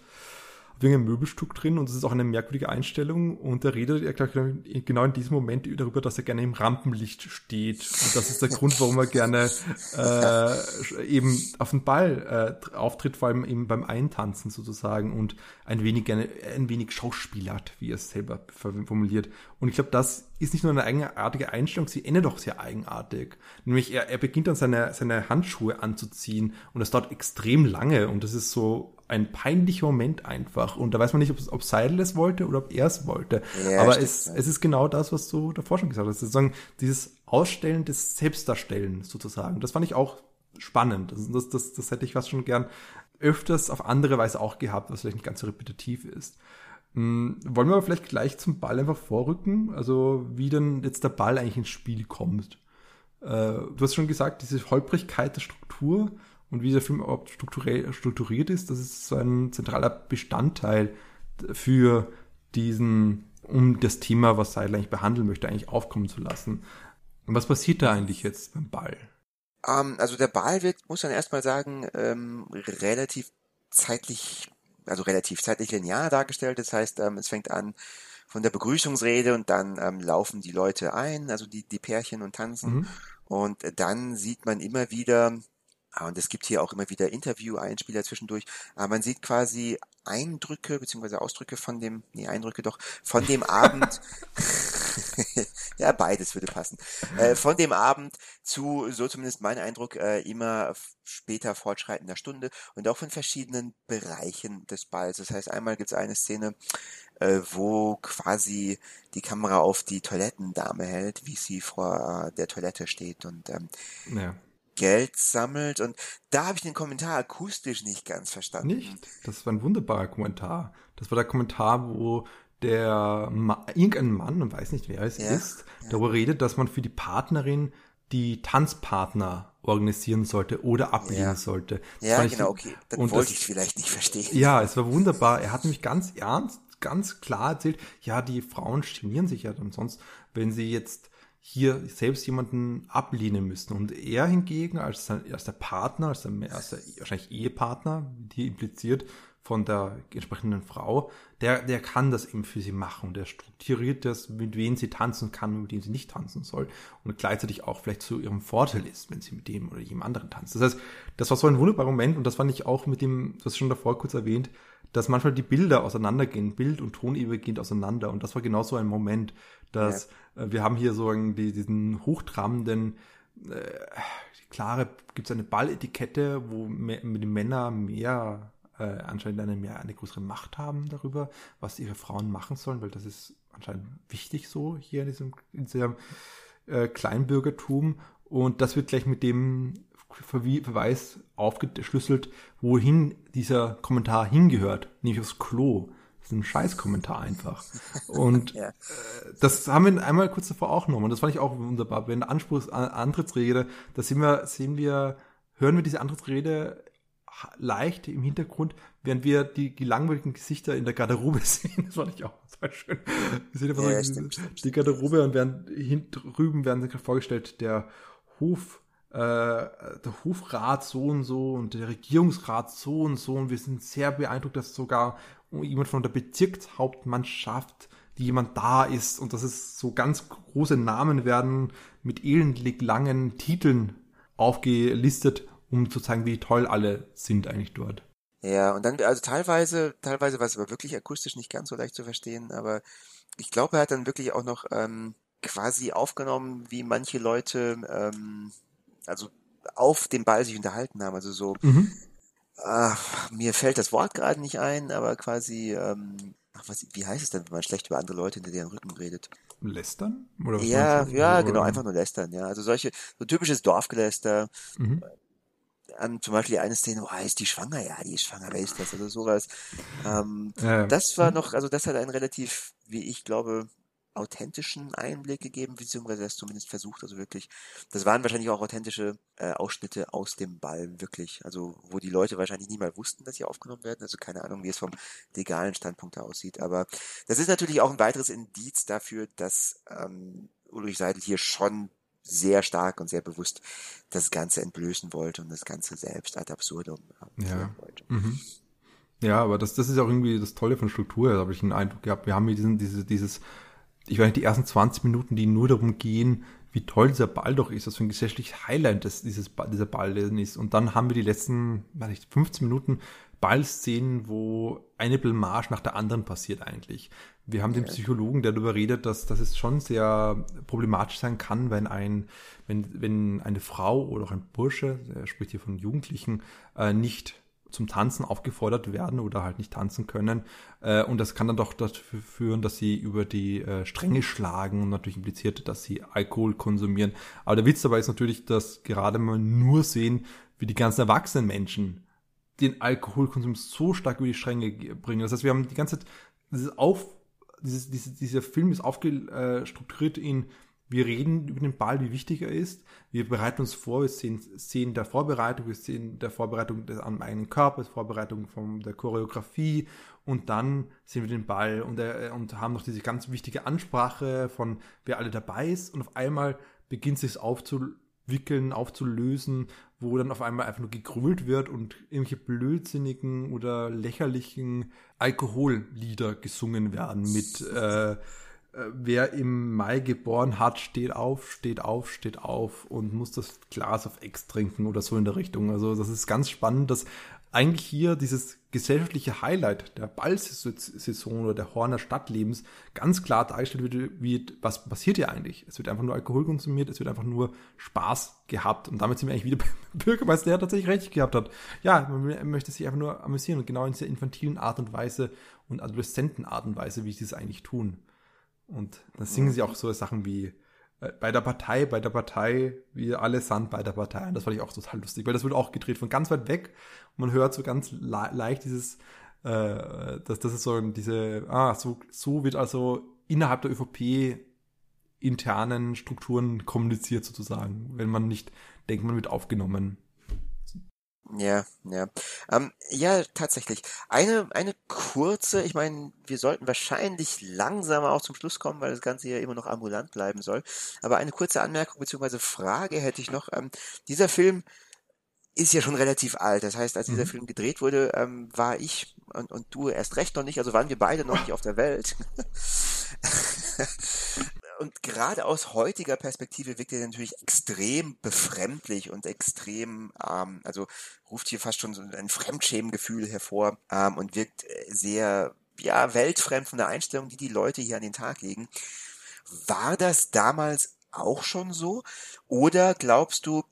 ein Möbelstück drin und es ist auch eine merkwürdige Einstellung und da redet er genau in diesem Moment darüber, dass er gerne im Rampenlicht steht und das ist der Grund, warum er gerne äh, eben auf den Ball äh, auftritt, vor allem eben beim Eintanzen sozusagen und ein wenig gerne ein wenig Schauspiel hat, wie er es selber formuliert und ich glaube, das ist nicht nur eine eigenartige Einstellung, sie endet doch sehr eigenartig. Nämlich er, er beginnt dann seine, seine Handschuhe anzuziehen und das dauert extrem lange und das ist so ein peinlicher Moment einfach. Und da weiß man nicht, ob, ob Seidel es wollte oder ob er es wollte. Ja, Aber es, es ist genau das, was du davor schon gesagt hast. Sozusagen dieses Ausstellen des Selbstdarstellen sozusagen. Das fand ich auch spannend. Das, das, das, das hätte ich fast schon gern öfters auf andere Weise auch gehabt, was vielleicht nicht ganz so repetitiv ist. Hm, wollen wir aber vielleicht gleich zum Ball einfach vorrücken? Also wie denn jetzt der Ball eigentlich ins Spiel kommt. Äh, du hast schon gesagt, diese Holprigkeit der Struktur und wie dieser Film überhaupt strukturiert ist, das ist so ein zentraler Bestandteil für diesen, um das Thema, was Seidel eigentlich behandeln möchte, eigentlich aufkommen zu lassen. Und was passiert da eigentlich jetzt beim Ball? Um, ähm, also der Ball wird, muss man erstmal sagen, ähm, relativ zeitlich also relativ zeitlich linear dargestellt. Das heißt, ähm, es fängt an von der Begrüßungsrede und dann ähm, laufen die Leute ein, also die, die Pärchen und tanzen. Mhm. Und dann sieht man immer wieder, und es gibt hier auch immer wieder Interview-Einspieler zwischendurch, aber man sieht quasi Eindrücke beziehungsweise Ausdrücke von dem, nee, Eindrücke doch, von dem Abend, ja, beides würde passen, äh, von dem Abend zu, so zumindest mein Eindruck, äh, immer später fortschreitender Stunde und auch von verschiedenen Bereichen des Balls. Das heißt, einmal gibt es eine Szene, äh, wo quasi die Kamera auf die Toilettendame hält, wie sie vor der Toilette steht und ähm, ja. Geld sammelt. Und da habe ich den Kommentar akustisch nicht ganz verstanden. Nicht? Das war ein wunderbarer Kommentar. Das war der Kommentar, wo der Ma irgendein Mann, man weiß nicht wer es ja, ist, ja. darüber redet, dass man für die Partnerin die Tanzpartner organisieren sollte oder ablehnen ja. sollte. Das ja, genau, okay. Dann wollte das, ich vielleicht nicht verstehen. Ja, es war wunderbar. Er hat nämlich ganz ernst, ganz klar erzählt, ja, die Frauen genieren sich ja dann sonst, wenn sie jetzt hier selbst jemanden ablehnen müssen. Und er hingegen als, als der Partner, als der, als der wahrscheinlich Ehepartner, die impliziert von der entsprechenden Frau, der, der kann das eben für sie machen. Der strukturiert das, mit wem sie tanzen kann und mit wem sie nicht tanzen soll. Und gleichzeitig auch vielleicht zu ihrem Vorteil ist, wenn sie mit dem oder jedem anderen tanzt. Das heißt, das war so ein wunderbarer Moment und das fand ich auch mit dem, das schon davor kurz erwähnt, dass manchmal die Bilder auseinandergehen, Bild und Tonebene gehen auseinander. Und das war genau so ein Moment, dass ja. Äh, wir haben hier so die, diesen hochtrabenden, äh, klare, gibt es eine Balletikette, wo mehr, die Männer mehr äh, anscheinend eine, mehr, eine größere Macht haben darüber, was ihre Frauen machen sollen, weil das ist anscheinend wichtig so hier in diesem, in diesem äh, Kleinbürgertum. Und das wird gleich mit dem Verweis aufgeschlüsselt, wohin dieser Kommentar hingehört, nämlich aufs Klo. Das ist ein Scheißkommentar einfach. Und ja. äh, das haben wir einmal kurz davor auch genommen. Und das fand ich auch wunderbar. Wenn der Anspruch ist Antrittsrede, da sehen wir, sehen wir, hören wir diese Antrittsrede leicht im Hintergrund, während wir die, die langweiligen Gesichter in der Garderobe sehen. Das fand ich auch total schön. Wir sehen einfach ja, so die, die Garderobe und hin drüben werden vorgestellt, der Hof äh, der Hofrat so und so und der Regierungsrat so und so und wir sind sehr beeindruckt, dass sogar jemand von der Bezirkshauptmannschaft, die jemand da ist und dass es so ganz große Namen werden mit elendlich langen Titeln aufgelistet, um zu zeigen, wie toll alle sind eigentlich dort. Ja, und dann, also teilweise, teilweise war es aber wirklich akustisch nicht ganz so leicht zu verstehen, aber ich glaube, er hat dann wirklich auch noch ähm, quasi aufgenommen, wie manche Leute ähm, also auf dem Ball sich unterhalten haben. Also so, mhm. Ach, mir fällt das Wort gerade nicht ein, aber quasi, ähm, ach, was, wie heißt es denn, wenn man schlecht über andere Leute hinter deren Rücken redet? Lästern? Oder ja, ja, genau, einfach nur lästern, ja. Also solche, so typisches Dorfgeläster. Mhm. An zum Beispiel eine Szene, oh, ist die schwanger? Ja, die ist schwanger, wer ist das? Oder sowas. Ähm, äh, das war noch, also das hat ein relativ, wie ich glaube, authentischen Einblick gegeben, beziehungsweise das zumindest versucht, also wirklich, das waren wahrscheinlich auch authentische äh, Ausschnitte aus dem Ball, wirklich, also wo die Leute wahrscheinlich nie mal wussten, dass sie aufgenommen werden, also keine Ahnung, wie es vom legalen Standpunkt aussieht, aber das ist natürlich auch ein weiteres Indiz dafür, dass ähm, Ulrich Seidel hier schon sehr stark und sehr bewusst das Ganze entblößen wollte und das Ganze selbst ad absurdum ja. wollte. Mhm. Ja, aber das, das ist auch irgendwie das Tolle von Struktur, da habe ich einen Eindruck gehabt. Wir haben hier diesen, diese, dieses ich weiß nicht, die ersten 20 Minuten, die nur darum gehen, wie toll dieser Ball doch ist, was für ein gesellschaftliches Highlight das, dieses, dieser Ball ist. Und dann haben wir die letzten, weiß nicht, 15 Minuten Ballszenen, wo eine Blamage nach der anderen passiert eigentlich. Wir haben den Psychologen, der darüber redet, dass, dass es schon sehr problematisch sein kann, wenn ein, wenn, wenn eine Frau oder auch ein Bursche, er spricht hier von Jugendlichen, äh, nicht zum Tanzen aufgefordert werden oder halt nicht tanzen können. Äh, und das kann dann doch dazu führen, dass sie über die äh, Stränge schlagen und natürlich impliziert, dass sie Alkohol konsumieren. Aber der Witz dabei ist natürlich, dass gerade mal nur sehen, wie die ganzen erwachsenen Menschen den Alkoholkonsum so stark über die Stränge bringen. Das heißt, wir haben die ganze Zeit dieses Auf, dieses, dieses, dieser Film ist aufgestrukturiert in wir reden über den Ball, wie wichtig er ist. Wir bereiten uns vor, wir sehen Szenen der Vorbereitung, wir sehen der Vorbereitung des, am eigenen Körper, Vorbereitung von der Choreografie und dann sehen wir den Ball und, äh, und haben noch diese ganz wichtige Ansprache von wer alle dabei ist und auf einmal beginnt sich aufzuwickeln, aufzulösen, wo dann auf einmal einfach nur gegrölt wird und irgendwelche blödsinnigen oder lächerlichen Alkohollieder gesungen werden mit äh, wer im Mai geboren hat, steht auf, steht auf, steht auf und muss das Glas auf Ex trinken oder so in der Richtung. Also das ist ganz spannend, dass eigentlich hier dieses gesellschaftliche Highlight der Ballsaison oder der Horner Stadtlebens ganz klar dargestellt wird, wie, was passiert hier eigentlich. Es wird einfach nur Alkohol konsumiert, es wird einfach nur Spaß gehabt. Und damit sind wir eigentlich wieder beim Bürgermeister, der tatsächlich recht gehabt hat. Ja, man möchte sich einfach nur amüsieren und genau in dieser infantilen Art und Weise und adoleszenten Art und Weise, wie sie es eigentlich tun. Und dann singen sie auch so Sachen wie äh, bei der Partei, bei der Partei, wir alle sind bei der Partei. Und das fand ich auch total lustig, weil das wird auch gedreht von ganz weit weg. Und man hört so ganz le leicht dieses, äh, das, das ist so diese, ah, so, so wird also innerhalb der ÖVP internen Strukturen kommuniziert sozusagen, wenn man nicht denkt, man wird aufgenommen. Ja, ja. Ähm, ja, tatsächlich. Eine, eine kurze, ich meine, wir sollten wahrscheinlich langsamer auch zum Schluss kommen, weil das Ganze ja immer noch ambulant bleiben soll. Aber eine kurze Anmerkung bzw. Frage hätte ich noch. Ähm, dieser Film ist ja schon relativ alt. Das heißt, als dieser mhm. Film gedreht wurde, ähm, war ich und, und du erst recht noch nicht, also waren wir beide noch nicht auf der Welt. und gerade aus heutiger Perspektive wirkt er natürlich extrem befremdlich und extrem, ähm, also ruft hier fast schon so ein Fremdschämengefühl hervor ähm, und wirkt äh, sehr, ja, weltfremd von der Einstellung, die die Leute hier an den Tag legen. War das damals auch schon so? Oder glaubst du,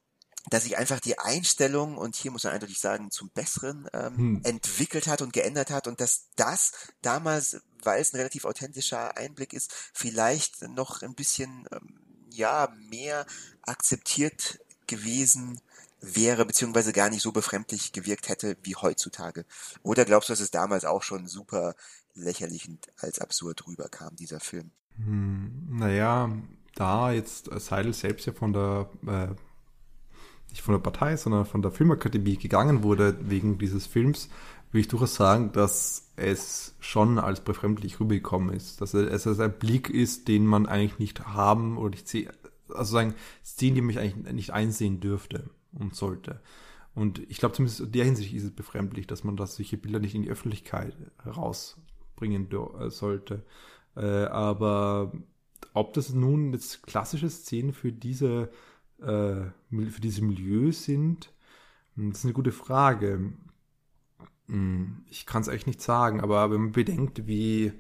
dass sich einfach die Einstellung, und hier muss man eindeutig sagen, zum Besseren ähm, hm. entwickelt hat und geändert hat und dass das damals, weil es ein relativ authentischer Einblick ist, vielleicht noch ein bisschen ähm, ja mehr akzeptiert gewesen wäre, beziehungsweise gar nicht so befremdlich gewirkt hätte wie heutzutage. Oder glaubst du, dass es damals auch schon super lächerlich und als absurd rüberkam, dieser Film? Hm, naja, da jetzt Seidel selbst ja von der äh, nicht von der Partei, sondern von der Filmakademie gegangen wurde wegen dieses Films, will ich durchaus sagen, dass es schon als befremdlich rübergekommen ist. Dass es ein Blick ist, den man eigentlich nicht haben oder nicht sehen, also sagen, Szenen, die mich eigentlich nicht einsehen dürfte und sollte. Und ich glaube, zumindest in der Hinsicht ist es befremdlich, dass man das solche Bilder nicht in die Öffentlichkeit herausbringen äh, sollte. Äh, aber ob das nun jetzt klassische Szenen für diese äh, für diese Milieus sind? Hm, das ist eine gute Frage. Hm, ich kann es echt nicht sagen, aber wenn man bedenkt, wie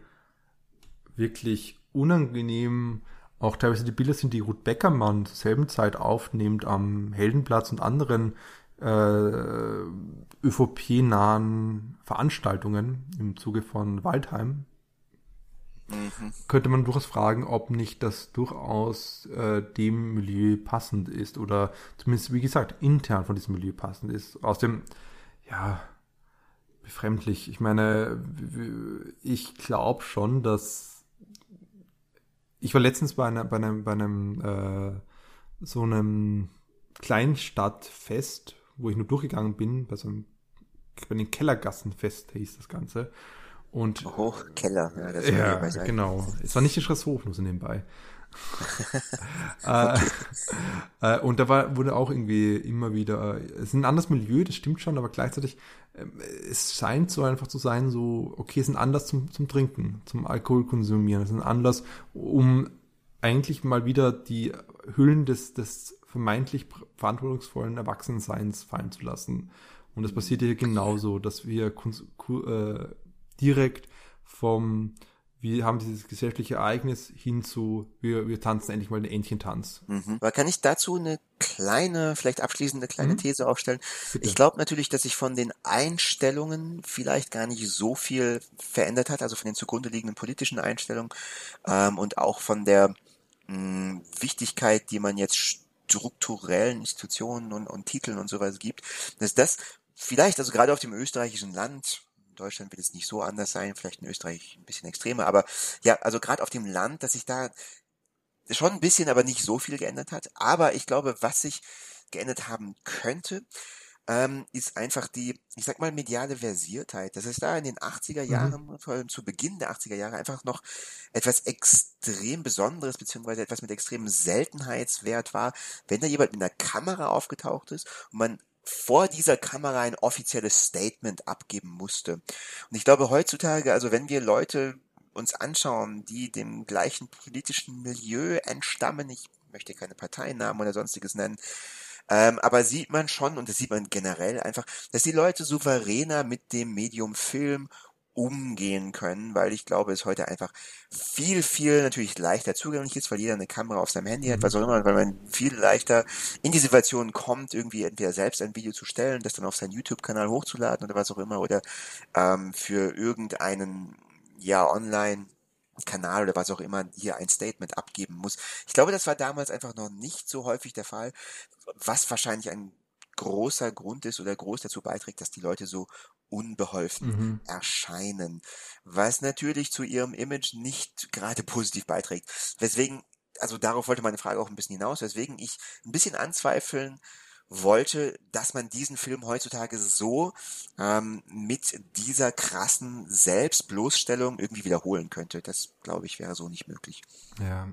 wirklich unangenehm auch teilweise die Bilder sind, die Ruth Beckermann zur selben Zeit aufnimmt am Heldenplatz und anderen äh, ÖVP-nahen Veranstaltungen im Zuge von Waldheim, Mhm. Könnte man durchaus fragen, ob nicht das durchaus äh, dem Milieu passend ist oder zumindest, wie gesagt, intern von diesem Milieu passend ist. Aus dem, ja, befremdlich. Ich meine, ich glaube schon, dass ich war letztens bei, einer, bei einem, bei einem äh, so einem Kleinstadtfest, wo ich nur durchgegangen bin, bei so einem bei den Kellergassenfest hieß das Ganze. Und Hochkeller, ja, das ja genau. Es war nicht die Schlosshof, nur so nebenbei. Äh, äh, und da war, wurde auch irgendwie immer wieder, äh, es ist ein anderes Milieu, das stimmt schon, aber gleichzeitig, äh, es scheint so einfach zu sein, so, okay, es ist ein Anlass zum, zum Trinken, zum Alkohol konsumieren, es ist ein Anlass, um eigentlich mal wieder die Hüllen des, des vermeintlich verantwortungsvollen Erwachsenseins fallen zu lassen. Und das passiert hier genauso, dass wir äh, direkt vom, wir haben dieses gesellschaftliche Ereignis hin zu, wir, wir tanzen endlich mal den Entchentanz. Mhm. Aber kann ich dazu eine kleine, vielleicht abschließende kleine mhm. These aufstellen? Bitte. Ich glaube natürlich, dass sich von den Einstellungen vielleicht gar nicht so viel verändert hat, also von den zugrunde liegenden politischen Einstellungen ähm, und auch von der mh, hm, Wichtigkeit, die man jetzt strukturellen Institutionen und, und Titeln und sowas gibt, dass das vielleicht, also gerade auf dem österreichischen Land, Deutschland wird es nicht so anders sein, vielleicht in Österreich ein bisschen extremer, aber ja, also gerade auf dem Land, dass sich da schon ein bisschen, aber nicht so viel geändert hat. Aber ich glaube, was sich geändert haben könnte, ähm, ist einfach die, ich sag mal, mediale Versiertheit. Das ist da in den 80er mhm. Jahren, mhm. vor allem zu Beginn der 80er Jahre, einfach noch etwas extrem Besonderes, beziehungsweise etwas mit extremem Seltenheitswert war, wenn da jemand mit einer Kamera aufgetaucht ist und man vor dieser Kamera ein offizielles Statement abgeben musste. Und ich glaube heutzutage, also wenn wir Leute uns anschauen, die dem gleichen politischen Milieu entstammen, ich möchte keine Parteinamen oder sonstiges nennen, ähm, aber sieht man schon, und das sieht man generell einfach, dass die Leute souveräner mit dem Medium Film umgehen können, weil ich glaube, es heute einfach viel, viel natürlich leichter zugänglich ist, weil jeder eine Kamera auf seinem Handy hat, was auch immer, weil man viel leichter in die Situation kommt, irgendwie entweder selbst ein Video zu stellen, das dann auf seinen YouTube-Kanal hochzuladen oder was auch immer, oder ähm, für irgendeinen, ja, online Kanal oder was auch immer hier ein Statement abgeben muss. Ich glaube, das war damals einfach noch nicht so häufig der Fall, was wahrscheinlich ein großer Grund ist oder groß dazu beiträgt, dass die Leute so unbeholfen mhm. erscheinen, was natürlich zu ihrem Image nicht gerade positiv beiträgt. Weswegen, also darauf wollte meine Frage auch ein bisschen hinaus, weswegen ich ein bisschen anzweifeln wollte, dass man diesen Film heutzutage so ähm, mit dieser krassen Selbstbloßstellung irgendwie wiederholen könnte. Das, glaube ich, wäre so nicht möglich. Ja,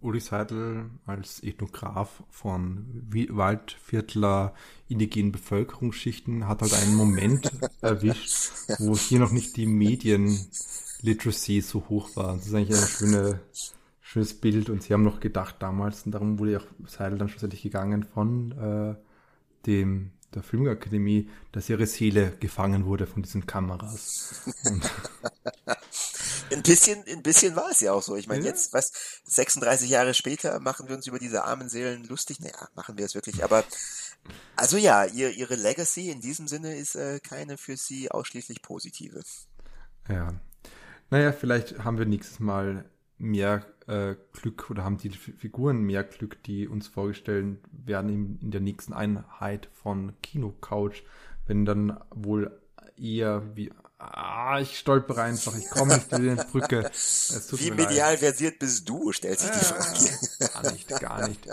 Uli Seidel als Ethnograph von Waldviertler indigenen Bevölkerungsschichten hat halt einen Moment erwischt, wo hier noch nicht die Medienliteracy so hoch war. Das ist eigentlich eine schöne, schönes Bild und sie haben noch gedacht damals, und darum wurde ja auch Seidel dann schlussendlich gegangen von äh, dem der Filmakademie, dass ihre Seele gefangen wurde von diesen Kameras. ein bisschen, ein bisschen war es ja auch so. Ich meine, ja. jetzt, was, 36 Jahre später machen wir uns über diese armen Seelen lustig. Naja, machen wir es wirklich. Aber, also ja, ihr, ihre Legacy in diesem Sinne ist äh, keine für sie ausschließlich positive. Ja. Naja, vielleicht haben wir nächstes Mal mehr äh, Glück oder haben die Figuren mehr Glück, die uns vorgestellt werden in, in der nächsten Einheit von Kino Couch, wenn dann wohl eher wie Ah, ich stolpere einfach, ich komme nicht in die Brücke. Wie medial leid. versiert bist du, stellt sich die Frage. Gar nicht, gar nicht.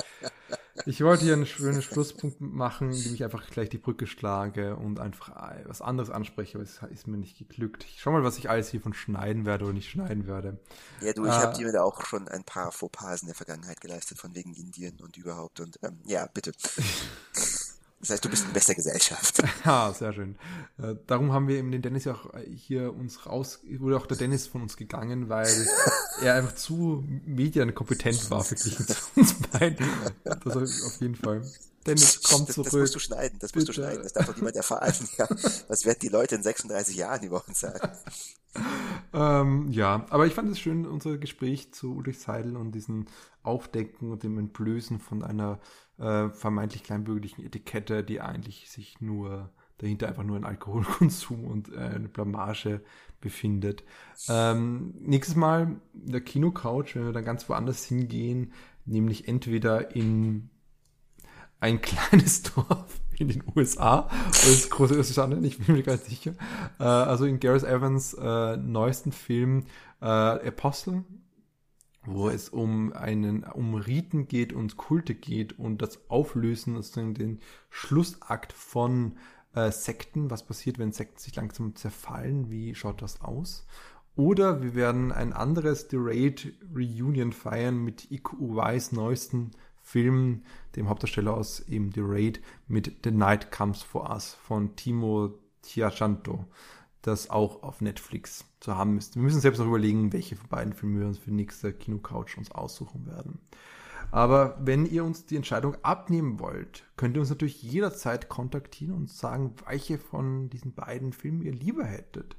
Ich wollte hier einen schönen Schlusspunkt machen, indem ich einfach gleich die Brücke schlage und einfach was anderes anspreche, aber es ist mir nicht geglückt. Ich schau mal, was ich alles hiervon schneiden werde oder nicht schneiden werde. Ja, du, ich äh, habe dir da auch schon ein paar Fauxpas in der Vergangenheit geleistet, von wegen Indien und überhaupt und ähm, ja, bitte. Das heißt, du bist in bester Gesellschaft. Ja, sehr schön. Äh, darum haben wir eben den Dennis ja auch äh, hier uns raus, wurde auch der Dennis von uns gegangen, weil er einfach zu medienkompetent war, verglichen zu uns beiden. Das auf jeden Fall. Dennis, komm zurück. Das, das musst du schneiden, das musst du schneiden. Das darf doch niemand erfahren. Ja, was werden die Leute in 36 Jahren über uns sagen? ähm, ja, aber ich fand es schön, unser Gespräch zu Ulrich Seidel und diesen Aufdecken und dem Entblößen von einer äh, vermeintlich kleinbürgerlichen Etikette, die eigentlich sich nur dahinter einfach nur ein Alkoholkonsum und äh, eine Blamage befindet. Ähm, nächstes Mal in der Kinocouch, wenn wir dann ganz woanders hingehen, nämlich entweder in ein kleines Dorf in den USA das große Staaten, ich bin mir gar sicher. Äh, also in Gareth Evans äh, neuesten Film äh, Apostel wo es um einen, um Riten geht und Kulte geht und das Auflösen, sozusagen den Schlussakt von äh, Sekten. Was passiert, wenn Sekten sich langsam zerfallen? Wie schaut das aus? Oder wir werden ein anderes The Raid Reunion feiern mit IQUYs neuesten Film, dem Hauptdarsteller aus eben The Raid, mit The Night Comes for Us von Timo Tiachanto das auch auf Netflix zu haben ist. Wir müssen selbst noch überlegen, welche von beiden Filme wir uns für nächste Kinocouch uns aussuchen werden. Aber wenn ihr uns die Entscheidung abnehmen wollt, könnt ihr uns natürlich jederzeit kontaktieren und sagen, welche von diesen beiden Filmen ihr lieber hättet.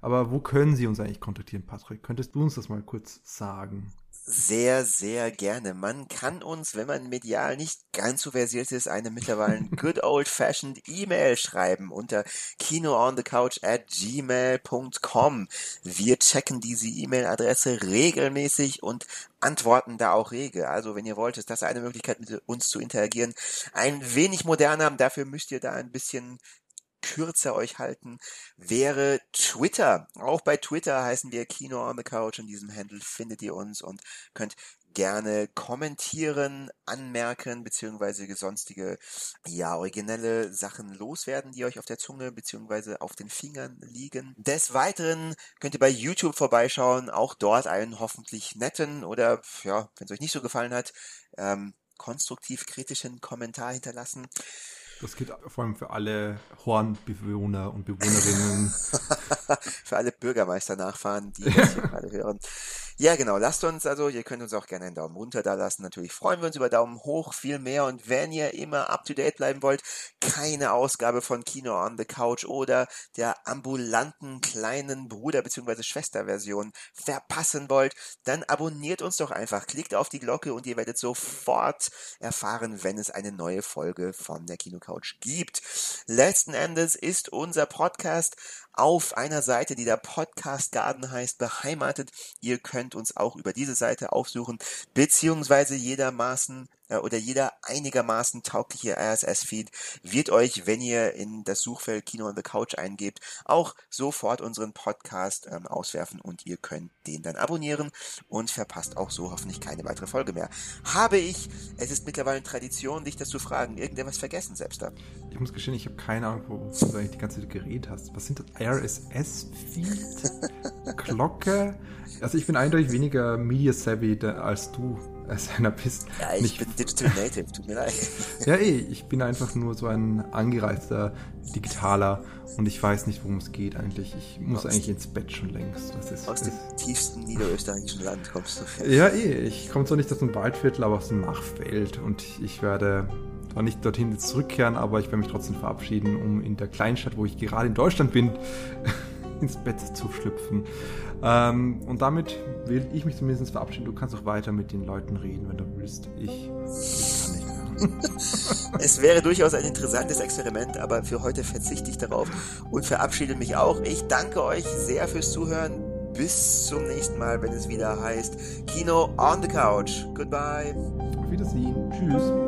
Aber wo können Sie uns eigentlich kontaktieren, Patrick? Könntest du uns das mal kurz sagen? Sehr, sehr gerne. Man kann uns, wenn man medial nicht ganz so versiert ist, eine mittlerweile good old fashioned E-Mail schreiben unter kinoonthecouch at gmail.com. Wir checken diese E-Mail-Adresse regelmäßig und antworten da auch rege. Also wenn ihr wollt, ist das eine Möglichkeit, mit uns zu interagieren. Ein wenig moderner, dafür müsst ihr da ein bisschen kürzer euch halten, wäre Twitter. Auch bei Twitter heißen wir Kino on the Couch. In diesem Handle findet ihr uns und könnt gerne kommentieren, anmerken, beziehungsweise sonstige, ja, originelle Sachen loswerden, die euch auf der Zunge, beziehungsweise auf den Fingern liegen. Des Weiteren könnt ihr bei YouTube vorbeischauen, auch dort einen hoffentlich netten oder, ja, wenn es euch nicht so gefallen hat, ähm, konstruktiv kritischen Kommentar hinterlassen. Das geht vor allem für alle Hornbewohner und Bewohnerinnen. für alle Bürgermeister-Nachfahren, die das hier gerade hören. Ja, genau. Lasst uns also, ihr könnt uns auch gerne einen Daumen runter da lassen. Natürlich freuen wir uns über Daumen hoch, viel mehr. Und wenn ihr immer up to date bleiben wollt, keine Ausgabe von Kino on the Couch oder der ambulanten kleinen Bruder- bzw. Schwesterversion verpassen wollt, dann abonniert uns doch einfach. Klickt auf die Glocke und ihr werdet sofort erfahren, wenn es eine neue Folge von der Kino Couch gibt. Letzten Endes ist unser Podcast auf einer Seite, die der Podcast Garden heißt, beheimatet. Ihr könnt uns auch über diese Seite aufsuchen, beziehungsweise jedermaßen oder jeder einigermaßen taugliche RSS-Feed wird euch, wenn ihr in das Suchfeld Kino on the Couch eingebt, auch sofort unseren Podcast ähm, auswerfen und ihr könnt den dann abonnieren und verpasst auch so hoffentlich keine weitere Folge mehr. Habe ich, es ist mittlerweile Tradition, dich das zu fragen, irgendetwas vergessen, selbst da? Ich muss gestehen, ich habe keine Ahnung, wo du eigentlich die ganze Zeit geredet hast. Was sind das? RSS-Feed? Glocke? Also ich bin eindeutig weniger media-savvy als du als einer bist. Ja, ich Nicht- bin Digital Native, tut mir leid. Ja, eh, ich bin einfach nur so ein angereizter Digitaler und ich weiß nicht, worum es geht eigentlich. Ich muss Aus- eigentlich ins Bett schon längst. Das ist, Aus dem ist tiefsten niederösterreichischen Land kommst du. ja, eh, ich komme zwar nicht aus dem Waldviertel, aber aus dem Machfeld und ich werde zwar nicht dorthin jetzt zurückkehren, aber ich werde mich trotzdem verabschieden, um in der Kleinstadt, wo ich gerade in Deutschland bin, ins Bett zu schlüpfen. Ähm, und damit will ich mich zumindest verabschieden. Du kannst auch weiter mit den Leuten reden, wenn du willst. Ich, ich kann nicht mehr. Es wäre durchaus ein interessantes Experiment, aber für heute verzichte ich darauf und verabschiede mich auch. Ich danke euch sehr fürs Zuhören. Bis zum nächsten Mal, wenn es wieder heißt Kino on the Couch. Goodbye. Auf Wiedersehen. Tschüss.